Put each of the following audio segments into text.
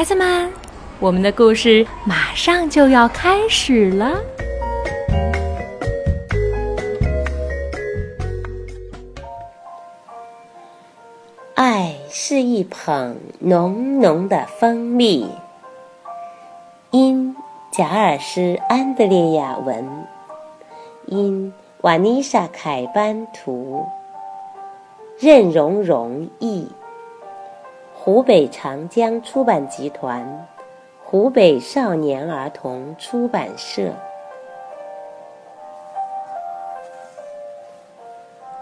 孩子们，我们的故事马上就要开始了。爱是一捧浓浓的蜂蜜。因贾尔斯·安德烈亚文，因瓦妮莎·凯班图，任荣荣译。湖北长江出版集团，湖北少年儿童出版社。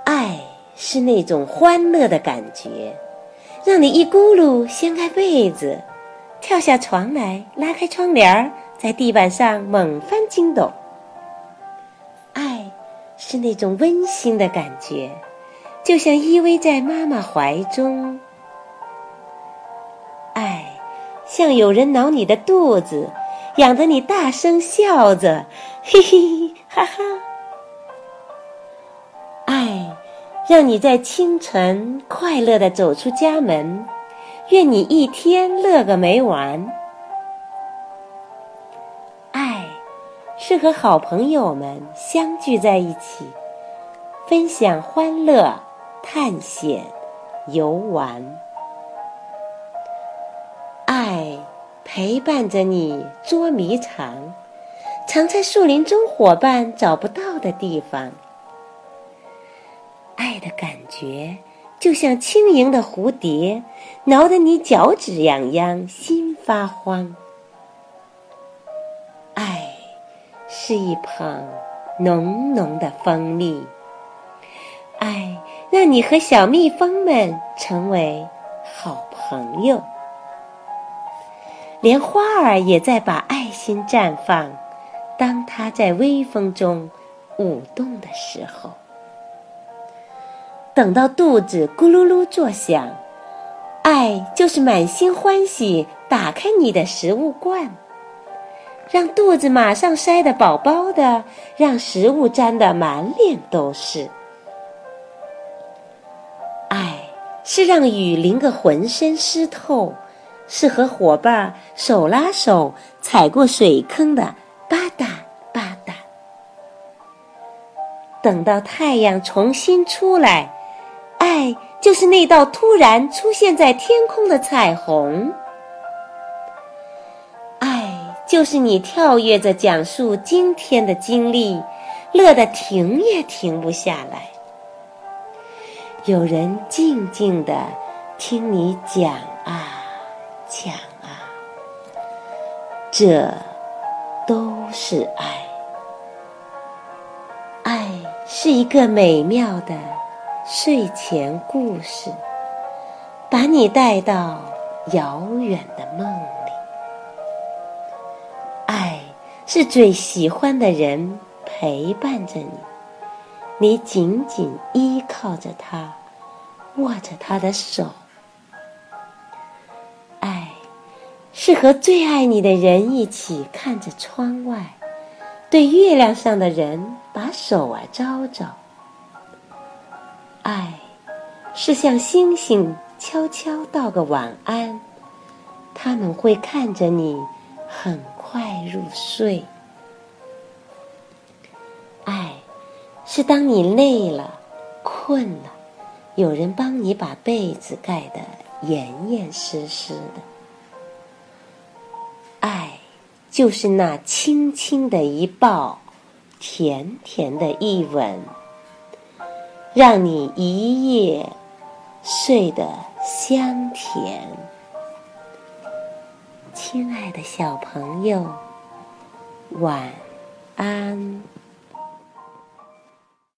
爱是那种欢乐的感觉，让你一咕噜掀开被子，跳下床来，拉开窗帘儿，在地板上猛翻筋斗。爱是那种温馨的感觉，就像依偎在妈妈怀中。像有人挠你的肚子，痒得你大声笑着，嘿嘿哈哈。爱，让你在清晨快乐的走出家门，愿你一天乐个没完。爱，是和好朋友们相聚在一起，分享欢乐、探险、游玩。陪伴着你捉迷藏，藏在树林中伙伴找不到的地方。爱的感觉就像轻盈的蝴蝶，挠得你脚趾痒痒，心发慌。爱是一捧浓浓的蜂蜜，爱让你和小蜜蜂们成为好朋友。连花儿也在把爱心绽放，当它在微风中舞动的时候。等到肚子咕噜噜作响，爱就是满心欢喜打开你的食物罐，让肚子马上塞得饱饱的，让食物沾得满脸都是。爱是让雨淋个浑身湿透。是和伙伴手拉手踩过水坑的吧嗒吧嗒。等到太阳重新出来，爱就是那道突然出现在天空的彩虹。爱就是你跳跃着讲述今天的经历，乐得停也停不下来。有人静静的听你讲啊。讲啊，这都是爱。爱是一个美妙的睡前故事，把你带到遥远的梦里。爱是最喜欢的人陪伴着你，你紧紧依靠着他，握着他的手。是和最爱你的人一起看着窗外，对月亮上的人把手儿招招。爱，是向星星悄悄道个晚安，他们会看着你很快入睡。爱，是当你累了、困了，有人帮你把被子盖得严严实实的。就是那轻轻的一抱，甜甜的一吻，让你一夜睡得香甜。亲爱的小朋友，晚安。